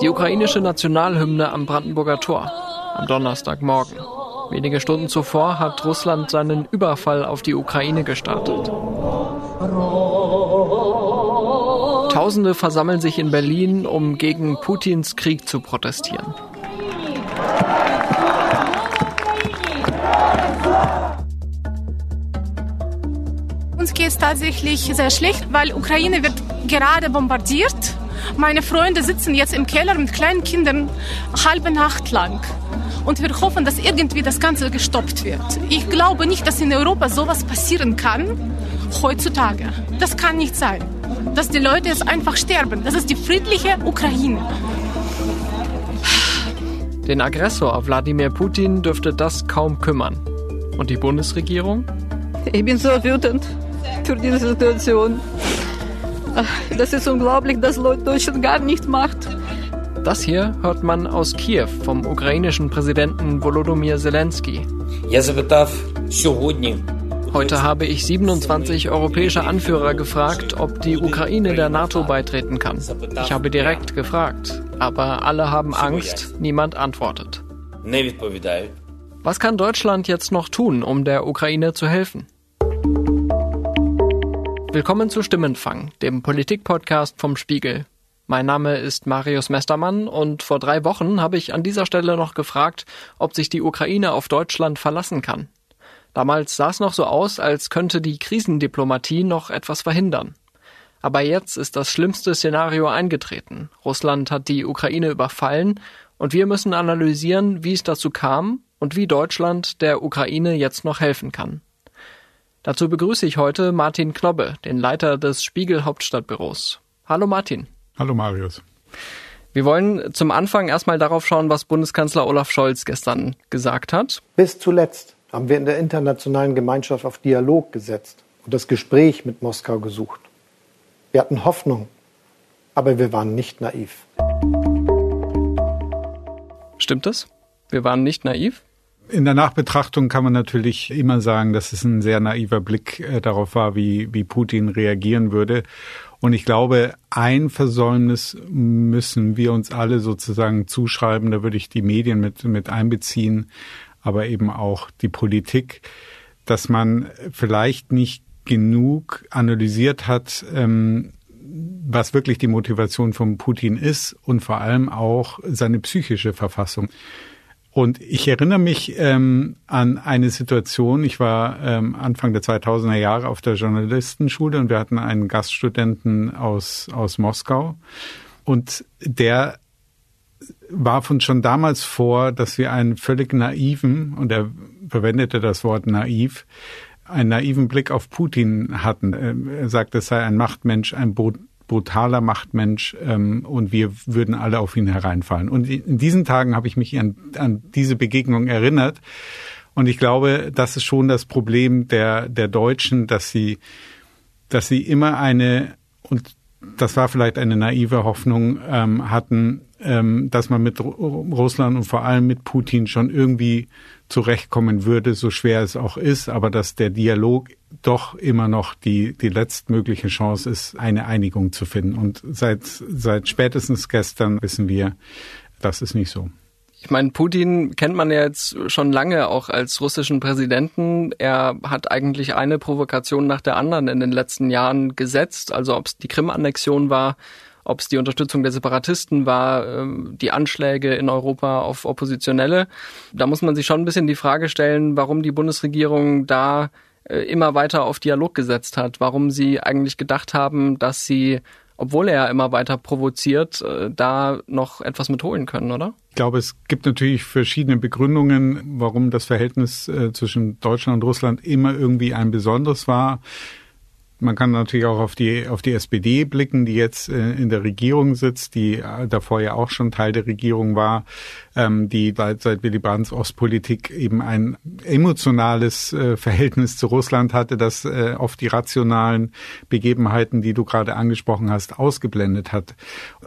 Die ukrainische Nationalhymne am Brandenburger Tor am Donnerstagmorgen. Wenige Stunden zuvor hat Russland seinen Überfall auf die Ukraine gestartet. Tausende versammeln sich in Berlin, um gegen Putins Krieg zu protestieren. Uns geht es tatsächlich sehr schlecht, weil Ukraine wird gerade bombardiert. Meine Freunde sitzen jetzt im Keller mit kleinen Kindern halbe Nacht lang. Und wir hoffen, dass irgendwie das Ganze gestoppt wird. Ich glaube nicht, dass in Europa sowas passieren kann heutzutage. Das kann nicht sein. Dass die Leute jetzt einfach sterben. Das ist die friedliche Ukraine. Den Aggressor Wladimir Putin dürfte das kaum kümmern. Und die Bundesregierung? Ich bin so wütend für diese Situation. Das ist unglaublich, dass Deutschland gar nichts macht. Das hier hört man aus Kiew vom ukrainischen Präsidenten Volodymyr Zelensky. Heute habe ich 27 europäische Anführer gefragt, ob die Ukraine der NATO beitreten kann. Ich habe direkt gefragt, aber alle haben Angst, niemand antwortet. Was kann Deutschland jetzt noch tun, um der Ukraine zu helfen? Willkommen zu Stimmenfang, dem Politikpodcast vom Spiegel. Mein Name ist Marius Mestermann und vor drei Wochen habe ich an dieser Stelle noch gefragt, ob sich die Ukraine auf Deutschland verlassen kann. Damals sah es noch so aus, als könnte die Krisendiplomatie noch etwas verhindern. Aber jetzt ist das schlimmste Szenario eingetreten. Russland hat die Ukraine überfallen und wir müssen analysieren, wie es dazu kam und wie Deutschland der Ukraine jetzt noch helfen kann. Dazu begrüße ich heute Martin Knobbe, den Leiter des Spiegel Hauptstadtbüros. Hallo Martin. Hallo Marius. Wir wollen zum Anfang erstmal darauf schauen, was Bundeskanzler Olaf Scholz gestern gesagt hat. Bis zuletzt haben wir in der internationalen Gemeinschaft auf Dialog gesetzt und das Gespräch mit Moskau gesucht. Wir hatten Hoffnung, aber wir waren nicht naiv. Stimmt das? Wir waren nicht naiv? In der Nachbetrachtung kann man natürlich immer sagen, dass es ein sehr naiver Blick äh, darauf war, wie, wie Putin reagieren würde. Und ich glaube, ein Versäumnis müssen wir uns alle sozusagen zuschreiben. Da würde ich die Medien mit, mit einbeziehen, aber eben auch die Politik, dass man vielleicht nicht genug analysiert hat, ähm, was wirklich die Motivation von Putin ist und vor allem auch seine psychische Verfassung. Und ich erinnere mich ähm, an eine Situation, ich war ähm, Anfang der 2000er Jahre auf der Journalistenschule und wir hatten einen Gaststudenten aus, aus Moskau. Und der war von schon damals vor, dass wir einen völlig naiven, und er verwendete das Wort naiv, einen naiven Blick auf Putin hatten. Er sagte, es sei ein Machtmensch, ein brutaler Machtmensch ähm, und wir würden alle auf ihn hereinfallen. Und in diesen Tagen habe ich mich an, an diese Begegnung erinnert. Und ich glaube, das ist schon das Problem der, der Deutschen, dass sie, dass sie immer eine, und das war vielleicht eine naive Hoffnung, ähm, hatten, ähm, dass man mit Russland und vor allem mit Putin schon irgendwie zurechtkommen würde, so schwer es auch ist, aber dass der Dialog doch immer noch die, die letztmögliche Chance ist, eine Einigung zu finden. Und seit, seit spätestens gestern wissen wir, das ist nicht so. Ich meine, Putin kennt man ja jetzt schon lange auch als russischen Präsidenten. Er hat eigentlich eine Provokation nach der anderen in den letzten Jahren gesetzt. Also ob es die Krim-Annexion war, ob es die Unterstützung der Separatisten war, ähm, die Anschläge in Europa auf Oppositionelle. Da muss man sich schon ein bisschen die Frage stellen, warum die Bundesregierung da äh, immer weiter auf Dialog gesetzt hat, warum sie eigentlich gedacht haben, dass sie obwohl er immer weiter provoziert, äh, da noch etwas mitholen können, oder? Ich glaube, es gibt natürlich verschiedene Begründungen, warum das Verhältnis äh, zwischen Deutschland und Russland immer irgendwie ein besonderes war. Man kann natürlich auch auf die, auf die SPD blicken, die jetzt äh, in der Regierung sitzt, die äh, davor ja auch schon Teil der Regierung war, ähm, die seit, seit Willy Brandts Ostpolitik eben ein emotionales äh, Verhältnis zu Russland hatte, das äh, oft die rationalen Begebenheiten, die du gerade angesprochen hast, ausgeblendet hat.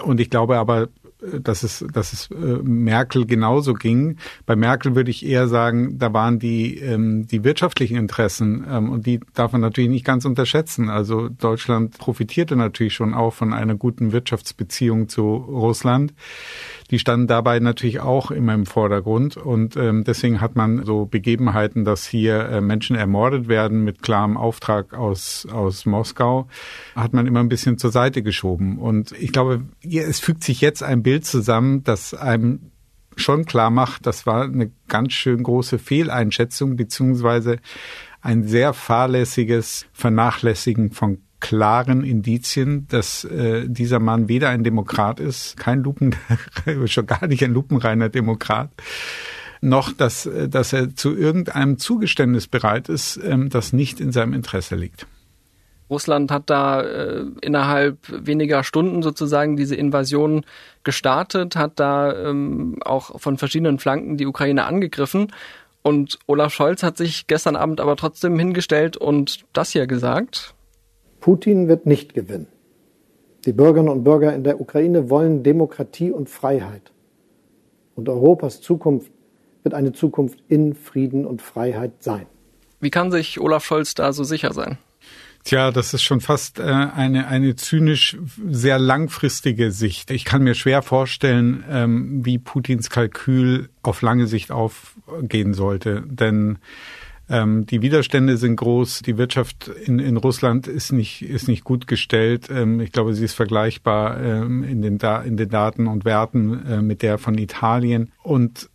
Und ich glaube aber, dass es, dass es äh, Merkel genauso ging. Bei Merkel würde ich eher sagen, da waren die, ähm, die wirtschaftlichen Interessen ähm, und die darf man natürlich nicht ganz unterschätzen. Also Deutschland profitierte natürlich schon auch von einer guten Wirtschaftsbeziehung zu Russland die standen dabei natürlich auch immer im Vordergrund. Und ähm, deswegen hat man so Begebenheiten, dass hier äh, Menschen ermordet werden mit klarem Auftrag aus, aus Moskau, hat man immer ein bisschen zur Seite geschoben. Und ich glaube, es fügt sich jetzt ein Bild zusammen, das einem schon klar macht, das war eine ganz schön große Fehleinschätzung beziehungsweise ein sehr fahrlässiges Vernachlässigen von klaren Indizien, dass äh, dieser Mann weder ein Demokrat ist, kein Lupen, schon gar nicht ein lupenreiner Demokrat, noch dass, äh, dass er zu irgendeinem Zugeständnis bereit ist, ähm, das nicht in seinem Interesse liegt. Russland hat da äh, innerhalb weniger Stunden sozusagen diese Invasion gestartet, hat da ähm, auch von verschiedenen Flanken die Ukraine angegriffen. Und Olaf Scholz hat sich gestern Abend aber trotzdem hingestellt und das hier gesagt. Putin wird nicht gewinnen. Die Bürgerinnen und Bürger in der Ukraine wollen Demokratie und Freiheit. Und Europas Zukunft wird eine Zukunft in Frieden und Freiheit sein. Wie kann sich Olaf Scholz da so sicher sein? Tja, das ist schon fast äh, eine, eine zynisch sehr langfristige Sicht. Ich kann mir schwer vorstellen, ähm, wie Putins Kalkül auf lange Sicht aufgehen sollte. Denn ähm, die Widerstände sind groß. Die Wirtschaft in, in Russland ist nicht, ist nicht gut gestellt. Ähm, ich glaube, sie ist vergleichbar ähm, in, den da in den Daten und Werten äh, mit der von Italien. Und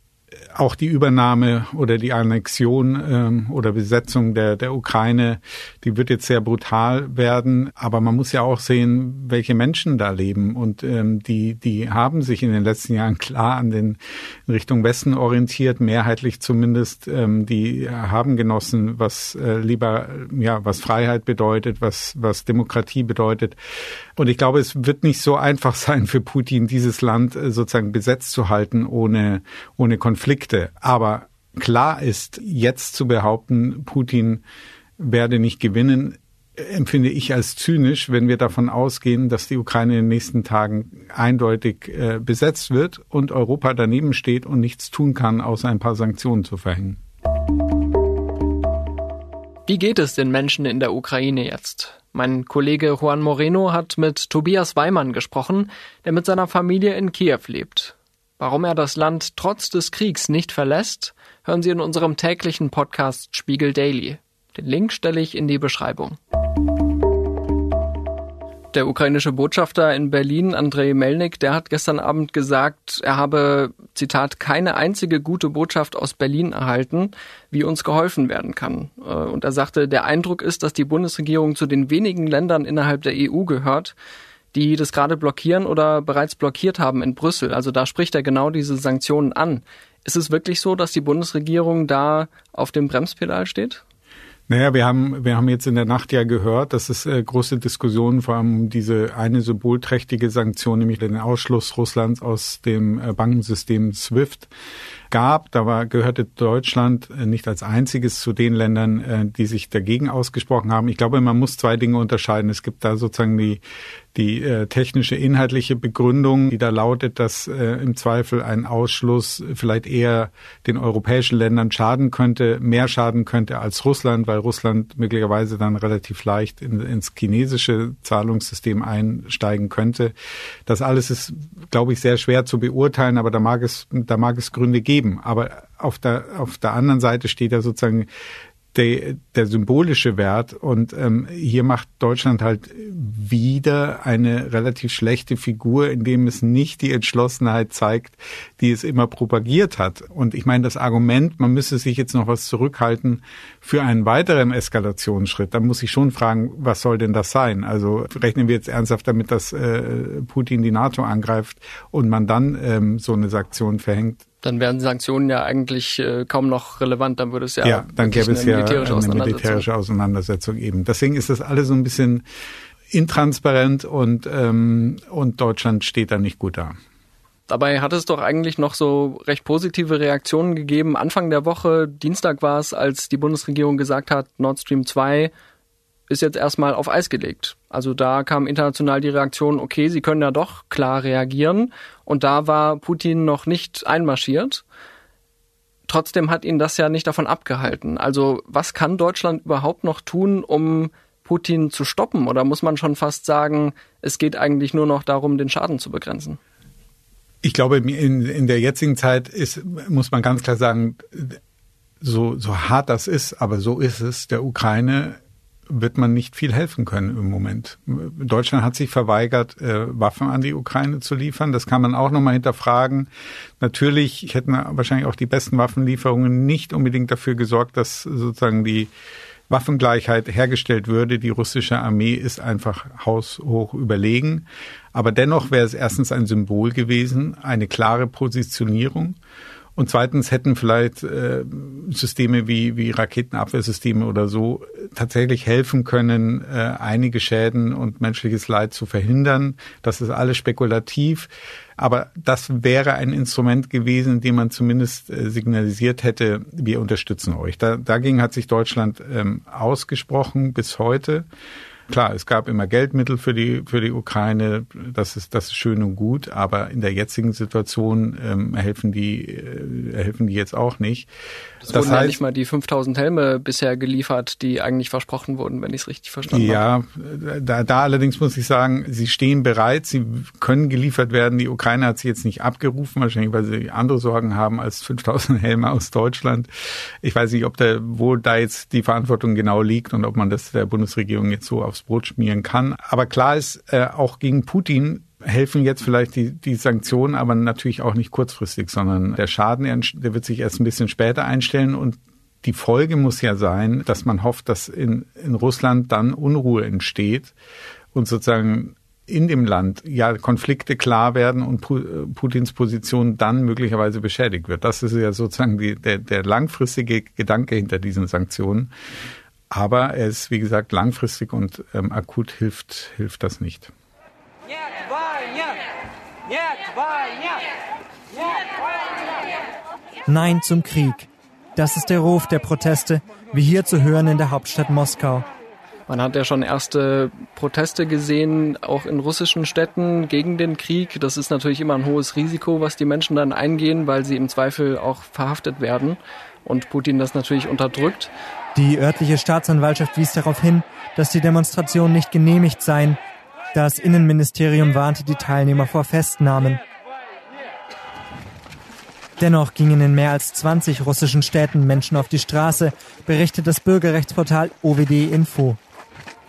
auch die Übernahme oder die Annexion ähm, oder Besetzung der, der Ukraine, die wird jetzt sehr brutal werden. Aber man muss ja auch sehen, welche Menschen da leben. Und ähm, die, die haben sich in den letzten Jahren klar an den Richtung Westen orientiert, mehrheitlich zumindest. Ähm, die haben genossen, was äh, lieber, ja, was Freiheit bedeutet, was, was Demokratie bedeutet. Und ich glaube, es wird nicht so einfach sein für Putin, dieses Land äh, sozusagen besetzt zu halten ohne, ohne Konflikte. Aber klar ist, jetzt zu behaupten, Putin werde nicht gewinnen, empfinde ich als zynisch, wenn wir davon ausgehen, dass die Ukraine in den nächsten Tagen eindeutig äh, besetzt wird und Europa daneben steht und nichts tun kann, außer ein paar Sanktionen zu verhängen. Wie geht es den Menschen in der Ukraine jetzt? Mein Kollege Juan Moreno hat mit Tobias Weimann gesprochen, der mit seiner Familie in Kiew lebt. Warum er das Land trotz des Kriegs nicht verlässt, hören Sie in unserem täglichen Podcast Spiegel Daily. Den Link stelle ich in die Beschreibung. Der ukrainische Botschafter in Berlin, Andrei Melnik, der hat gestern Abend gesagt, er habe, Zitat, keine einzige gute Botschaft aus Berlin erhalten, wie uns geholfen werden kann. Äh, und er sagte, der Eindruck ist, dass die Bundesregierung zu den wenigen Ländern innerhalb der EU gehört, die das gerade blockieren oder bereits blockiert haben in Brüssel. Also da spricht er genau diese Sanktionen an. Ist es wirklich so, dass die Bundesregierung da auf dem Bremspedal steht? Naja, wir haben, wir haben jetzt in der Nacht ja gehört, dass es äh, große Diskussionen vor allem um diese eine symbolträchtige Sanktion, nämlich den Ausschluss Russlands aus dem äh, Bankensystem SWIFT gab. Da war, gehörte Deutschland äh, nicht als einziges zu den Ländern, äh, die sich dagegen ausgesprochen haben. Ich glaube, man muss zwei Dinge unterscheiden. Es gibt da sozusagen die die äh, technische inhaltliche Begründung, die da lautet, dass äh, im Zweifel ein Ausschluss vielleicht eher den europäischen Ländern schaden könnte, mehr schaden könnte als Russland, weil Russland möglicherweise dann relativ leicht in, ins chinesische Zahlungssystem einsteigen könnte. Das alles ist, glaube ich, sehr schwer zu beurteilen, aber da mag es, da mag es Gründe geben. Aber auf der, auf der anderen Seite steht ja sozusagen der, der symbolische Wert. Und ähm, hier macht Deutschland halt wieder eine relativ schlechte Figur, indem es nicht die Entschlossenheit zeigt, die es immer propagiert hat. Und ich meine, das Argument, man müsse sich jetzt noch was zurückhalten für einen weiteren Eskalationsschritt, da muss ich schon fragen, was soll denn das sein? Also rechnen wir jetzt ernsthaft damit, dass äh, Putin die NATO angreift und man dann ähm, so eine Sanktion verhängt? Dann wären Sanktionen ja eigentlich äh, kaum noch relevant. Dann würde es ja, ja dann gäbe es ja militärische eine militärische Auseinandersetzung eben. Deswegen ist das alles so ein bisschen intransparent und ähm, und Deutschland steht da nicht gut da. Dabei hat es doch eigentlich noch so recht positive Reaktionen gegeben. Anfang der Woche, Dienstag war es, als die Bundesregierung gesagt hat, Nord Stream 2 ist jetzt erstmal auf Eis gelegt. Also da kam international die Reaktion, okay, sie können ja doch klar reagieren. Und da war Putin noch nicht einmarschiert. Trotzdem hat ihn das ja nicht davon abgehalten. Also was kann Deutschland überhaupt noch tun, um Putin zu stoppen? Oder muss man schon fast sagen, es geht eigentlich nur noch darum, den Schaden zu begrenzen? Ich glaube, in, in der jetzigen Zeit ist, muss man ganz klar sagen, so, so hart das ist, aber so ist es, der Ukraine wird man nicht viel helfen können im Moment. Deutschland hat sich verweigert, äh, Waffen an die Ukraine zu liefern. Das kann man auch nochmal hinterfragen. Natürlich hätten wahrscheinlich auch die besten Waffenlieferungen nicht unbedingt dafür gesorgt, dass sozusagen die Waffengleichheit hergestellt würde. Die russische Armee ist einfach haushoch überlegen. Aber dennoch wäre es erstens ein Symbol gewesen, eine klare Positionierung. Und zweitens hätten vielleicht äh, Systeme wie, wie Raketenabwehrsysteme oder so tatsächlich helfen können, äh, einige Schäden und menschliches Leid zu verhindern. Das ist alles spekulativ. Aber das wäre ein Instrument gewesen, dem man zumindest äh, signalisiert hätte, wir unterstützen euch. Da, dagegen hat sich Deutschland ähm, ausgesprochen bis heute. Klar, es gab immer Geldmittel für die für die Ukraine, das ist das ist schön und gut, aber in der jetzigen Situation ähm, helfen die äh, helfen die jetzt auch nicht. Es das wurden heißt, ja nicht mal die 5000 Helme bisher geliefert, die eigentlich versprochen wurden, wenn ich es richtig verstanden ja, habe. Ja, da, da allerdings muss ich sagen, sie stehen bereit, sie können geliefert werden. Die Ukraine hat sie jetzt nicht abgerufen, wahrscheinlich weil sie andere Sorgen haben als 5000 Helme aus Deutschland. Ich weiß nicht, ob da, wo da jetzt die Verantwortung genau liegt und ob man das der Bundesregierung jetzt so aufs Brot schmieren kann. Aber klar ist, äh, auch gegen Putin helfen jetzt vielleicht die, die Sanktionen, aber natürlich auch nicht kurzfristig, sondern der Schaden, der wird sich erst ein bisschen später einstellen und die Folge muss ja sein, dass man hofft, dass in, in Russland dann Unruhe entsteht und sozusagen in dem Land ja Konflikte klar werden und Putins Position dann möglicherweise beschädigt wird. Das ist ja sozusagen die, der, der langfristige Gedanke hinter diesen Sanktionen. Aber er ist, wie gesagt, langfristig und ähm, akut hilft, hilft das nicht. Nein zum Krieg. Das ist der Ruf der Proteste, wie hier zu hören in der Hauptstadt Moskau. Man hat ja schon erste Proteste gesehen, auch in russischen Städten gegen den Krieg. Das ist natürlich immer ein hohes Risiko, was die Menschen dann eingehen, weil sie im Zweifel auch verhaftet werden und Putin das natürlich unterdrückt. Die örtliche Staatsanwaltschaft wies darauf hin, dass die Demonstrationen nicht genehmigt seien. Das Innenministerium warnte die Teilnehmer vor Festnahmen. Dennoch gingen in mehr als 20 russischen Städten Menschen auf die Straße, berichtet das Bürgerrechtsportal OWD Info.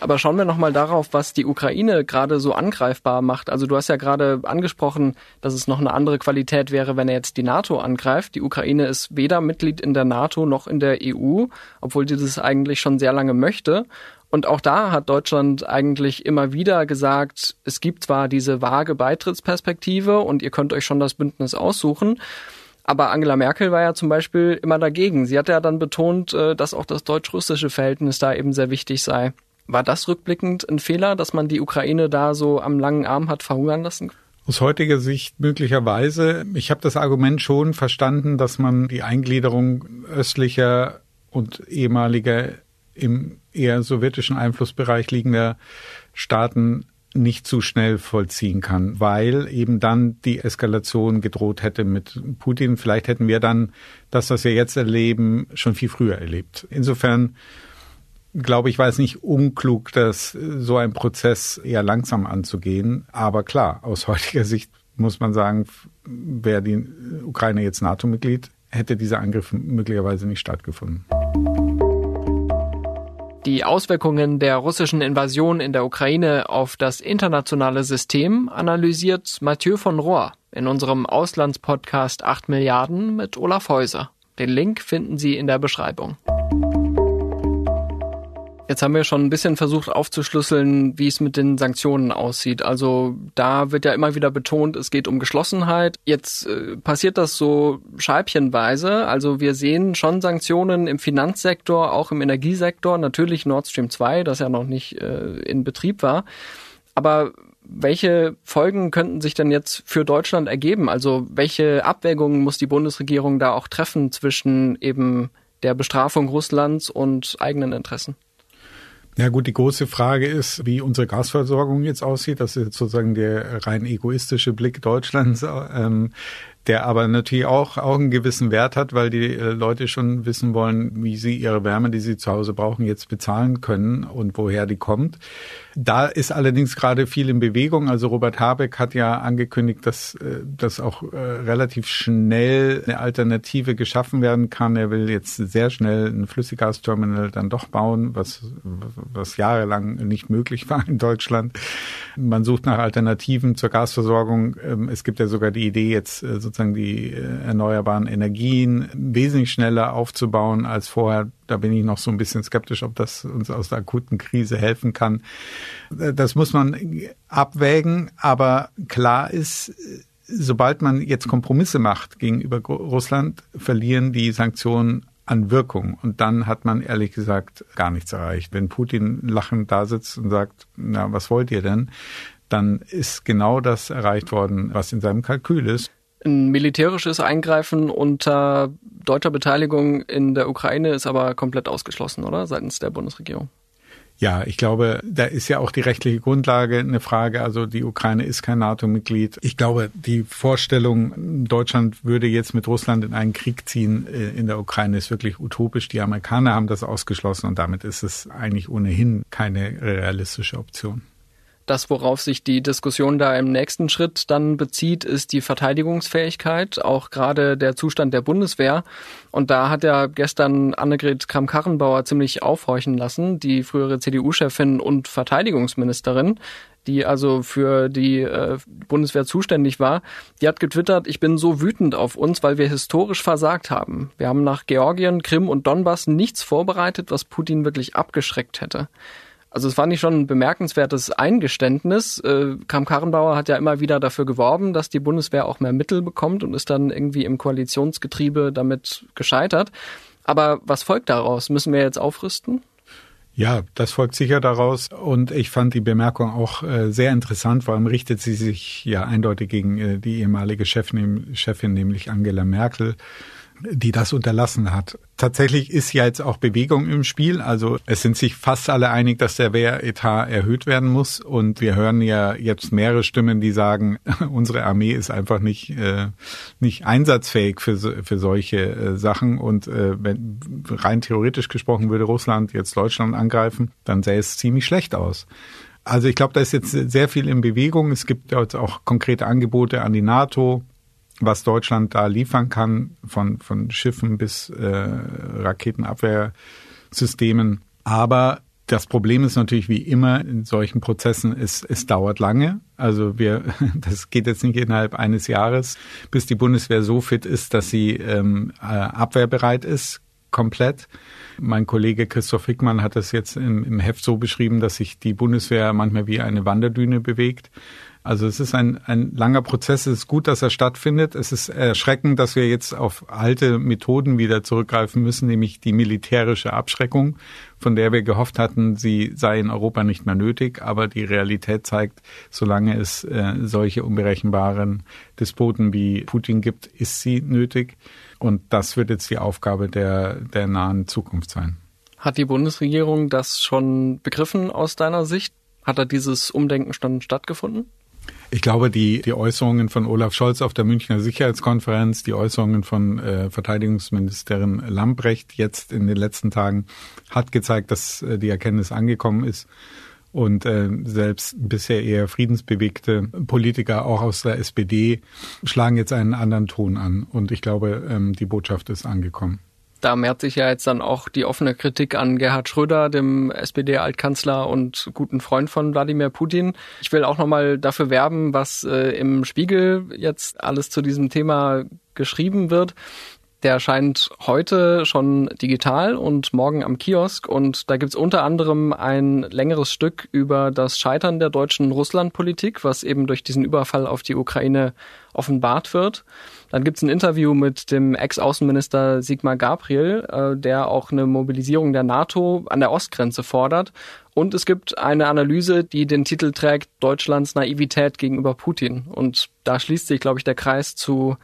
Aber schauen wir nochmal darauf, was die Ukraine gerade so angreifbar macht. Also du hast ja gerade angesprochen, dass es noch eine andere Qualität wäre, wenn er jetzt die NATO angreift. Die Ukraine ist weder Mitglied in der NATO noch in der EU, obwohl sie das eigentlich schon sehr lange möchte. Und auch da hat Deutschland eigentlich immer wieder gesagt, es gibt zwar diese vage Beitrittsperspektive und ihr könnt euch schon das Bündnis aussuchen, aber Angela Merkel war ja zum Beispiel immer dagegen. Sie hat ja dann betont, äh, dass auch das deutsch-russische Verhältnis da eben sehr wichtig sei. War das rückblickend ein Fehler, dass man die Ukraine da so am langen Arm hat verhungern lassen? Aus heutiger Sicht möglicherweise. Ich habe das Argument schon verstanden, dass man die Eingliederung östlicher und ehemaliger im eher sowjetischen Einflussbereich liegender Staaten nicht zu schnell vollziehen kann, weil eben dann die Eskalation gedroht hätte mit Putin. Vielleicht hätten wir dann das, was wir jetzt erleben, schon viel früher erlebt. Insofern glaube ich, war es nicht unklug, dass so ein Prozess eher langsam anzugehen. Aber klar, aus heutiger Sicht muss man sagen, wäre die Ukraine jetzt NATO-Mitglied, hätte dieser Angriff möglicherweise nicht stattgefunden. Die Auswirkungen der russischen Invasion in der Ukraine auf das internationale System analysiert Mathieu von Rohr in unserem Auslandspodcast 8 Milliarden mit Olaf Häuser. Den Link finden Sie in der Beschreibung. Jetzt haben wir schon ein bisschen versucht aufzuschlüsseln, wie es mit den Sanktionen aussieht. Also da wird ja immer wieder betont, es geht um Geschlossenheit. Jetzt äh, passiert das so scheibchenweise. Also wir sehen schon Sanktionen im Finanzsektor, auch im Energiesektor. Natürlich Nord Stream 2, das ja noch nicht äh, in Betrieb war. Aber welche Folgen könnten sich denn jetzt für Deutschland ergeben? Also welche Abwägungen muss die Bundesregierung da auch treffen zwischen eben der Bestrafung Russlands und eigenen Interessen? Ja gut, die große Frage ist, wie unsere Gasversorgung jetzt aussieht. Das ist sozusagen der rein egoistische Blick Deutschlands. Ähm, der aber natürlich auch, auch einen gewissen Wert hat, weil die äh, Leute schon wissen wollen, wie sie ihre Wärme, die sie zu Hause brauchen, jetzt bezahlen können und woher die kommt. Da ist allerdings gerade viel in Bewegung. Also Robert Habeck hat ja angekündigt, dass, äh, dass auch äh, relativ schnell eine Alternative geschaffen werden kann. Er will jetzt sehr schnell ein Flüssiggasterminal dann doch bauen, was, was jahrelang nicht möglich war in Deutschland. Man sucht nach Alternativen zur Gasversorgung. Ähm, es gibt ja sogar die Idee, jetzt sozusagen die erneuerbaren Energien wesentlich schneller aufzubauen als vorher da bin ich noch so ein bisschen skeptisch, ob das uns aus der akuten Krise helfen kann. Das muss man abwägen, aber klar ist, sobald man jetzt Kompromisse macht gegenüber Russland, verlieren die Sanktionen an Wirkung. Und dann hat man ehrlich gesagt gar nichts erreicht. Wenn Putin lachend da sitzt und sagt, na, was wollt ihr denn? Dann ist genau das erreicht worden, was in seinem Kalkül ist. Ein militärisches Eingreifen unter deutscher Beteiligung in der Ukraine ist aber komplett ausgeschlossen, oder? Seitens der Bundesregierung. Ja, ich glaube, da ist ja auch die rechtliche Grundlage eine Frage. Also die Ukraine ist kein NATO-Mitglied. Ich glaube, die Vorstellung, Deutschland würde jetzt mit Russland in einen Krieg ziehen äh, in der Ukraine, ist wirklich utopisch. Die Amerikaner haben das ausgeschlossen und damit ist es eigentlich ohnehin keine realistische Option. Das, worauf sich die Diskussion da im nächsten Schritt dann bezieht, ist die Verteidigungsfähigkeit, auch gerade der Zustand der Bundeswehr. Und da hat ja gestern Annegret Kramp-Karrenbauer ziemlich aufhorchen lassen, die frühere CDU-Chefin und Verteidigungsministerin, die also für die äh, Bundeswehr zuständig war, die hat getwittert, ich bin so wütend auf uns, weil wir historisch versagt haben. Wir haben nach Georgien, Krim und Donbass nichts vorbereitet, was Putin wirklich abgeschreckt hätte. Also es war nicht schon ein bemerkenswertes Eingeständnis. Äh, Kram Karrenbauer hat ja immer wieder dafür geworben, dass die Bundeswehr auch mehr Mittel bekommt und ist dann irgendwie im Koalitionsgetriebe damit gescheitert. Aber was folgt daraus? Müssen wir jetzt aufrüsten? Ja, das folgt sicher daraus. Und ich fand die Bemerkung auch äh, sehr interessant. Vor allem richtet sie sich ja eindeutig gegen äh, die ehemalige Chefin, Chefin, nämlich Angela Merkel die das unterlassen hat. Tatsächlich ist ja jetzt auch Bewegung im Spiel. Also es sind sich fast alle einig, dass der Wehretat erhöht werden muss. Und wir hören ja jetzt mehrere Stimmen, die sagen, unsere Armee ist einfach nicht, äh, nicht einsatzfähig für, für solche äh, Sachen. Und äh, wenn rein theoretisch gesprochen würde Russland jetzt Deutschland angreifen, dann sähe es ziemlich schlecht aus. Also ich glaube, da ist jetzt sehr viel in Bewegung. Es gibt jetzt auch konkrete Angebote an die NATO was Deutschland da liefern kann, von, von Schiffen bis äh, Raketenabwehrsystemen. Aber das Problem ist natürlich wie immer in solchen Prozessen, es, es dauert lange. Also wir, das geht jetzt nicht innerhalb eines Jahres, bis die Bundeswehr so fit ist, dass sie ähm, äh, abwehrbereit ist, komplett. Mein Kollege Christoph Hickmann hat das jetzt im, im Heft so beschrieben, dass sich die Bundeswehr manchmal wie eine Wanderdüne bewegt. Also es ist ein, ein langer Prozess. Es ist gut, dass er stattfindet. Es ist erschreckend, dass wir jetzt auf alte Methoden wieder zurückgreifen müssen, nämlich die militärische Abschreckung, von der wir gehofft hatten, sie sei in Europa nicht mehr nötig. Aber die Realität zeigt, solange es äh, solche unberechenbaren Despoten wie Putin gibt, ist sie nötig. Und das wird jetzt die Aufgabe der, der nahen Zukunft sein. Hat die Bundesregierung das schon begriffen aus deiner Sicht? Hat da dieses Umdenken schon stattgefunden? Ich glaube, die, die Äußerungen von Olaf Scholz auf der Münchner Sicherheitskonferenz, die Äußerungen von äh, Verteidigungsministerin Lambrecht jetzt in den letzten Tagen hat gezeigt, dass äh, die Erkenntnis angekommen ist. Und äh, selbst bisher eher friedensbewegte Politiker, auch aus der SPD, schlagen jetzt einen anderen Ton an. Und ich glaube, ähm, die Botschaft ist angekommen. Da mehrt sich ja jetzt dann auch die offene Kritik an Gerhard Schröder, dem SPD-Altkanzler und guten Freund von Wladimir Putin. Ich will auch nochmal dafür werben, was äh, im Spiegel jetzt alles zu diesem Thema geschrieben wird. Der erscheint heute schon digital und morgen am Kiosk. Und da gibt's unter anderem ein längeres Stück über das Scheitern der deutschen Russlandpolitik, was eben durch diesen Überfall auf die Ukraine offenbart wird. Dann gibt's ein Interview mit dem Ex-Außenminister Sigmar Gabriel, äh, der auch eine Mobilisierung der NATO an der Ostgrenze fordert. Und es gibt eine Analyse, die den Titel trägt Deutschlands Naivität gegenüber Putin. Und da schließt sich, glaube ich, der Kreis zu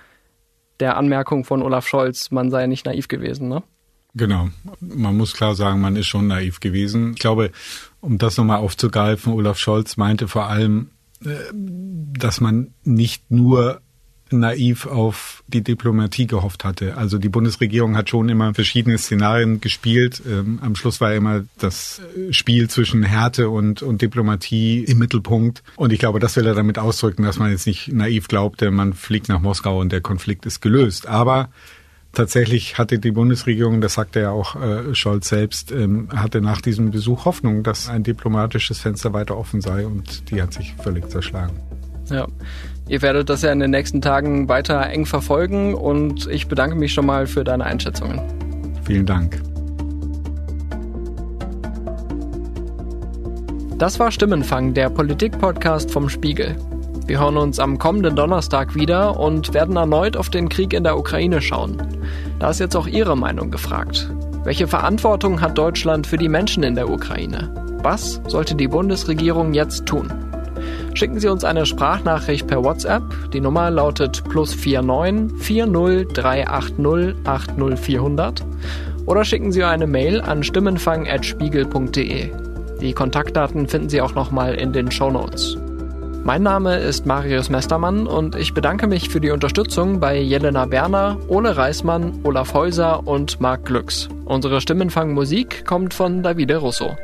der Anmerkung von Olaf Scholz, man sei nicht naiv gewesen. Ne? Genau. Man muss klar sagen, man ist schon naiv gewesen. Ich glaube, um das nochmal aufzugreifen, Olaf Scholz meinte vor allem, äh, dass man nicht nur naiv auf die Diplomatie gehofft hatte. Also die Bundesregierung hat schon immer verschiedene Szenarien gespielt. Ähm, am Schluss war immer das Spiel zwischen Härte und, und Diplomatie im Mittelpunkt. Und ich glaube, das will er damit ausdrücken, dass man jetzt nicht naiv glaubte, man fliegt nach Moskau und der Konflikt ist gelöst. Aber tatsächlich hatte die Bundesregierung, das sagte ja auch äh, Scholz selbst, ähm, hatte nach diesem Besuch Hoffnung, dass ein diplomatisches Fenster weiter offen sei und die hat sich völlig zerschlagen. Ja, Ihr werdet das ja in den nächsten Tagen weiter eng verfolgen und ich bedanke mich schon mal für deine Einschätzungen. Vielen Dank. Das war Stimmenfang, der Politik-Podcast vom Spiegel. Wir hören uns am kommenden Donnerstag wieder und werden erneut auf den Krieg in der Ukraine schauen. Da ist jetzt auch Ihre Meinung gefragt. Welche Verantwortung hat Deutschland für die Menschen in der Ukraine? Was sollte die Bundesregierung jetzt tun? Schicken Sie uns eine Sprachnachricht per WhatsApp. Die Nummer lautet plus 49 40 380 80400 oder schicken Sie eine Mail an stimmenfang.spiegel.de. Die Kontaktdaten finden Sie auch nochmal in den Show Notes. Mein Name ist Marius Mestermann und ich bedanke mich für die Unterstützung bei Jelena Werner, Ole Reismann, Olaf Häuser und Marc Glücks. Unsere Stimmenfang-Musik kommt von Davide Russo.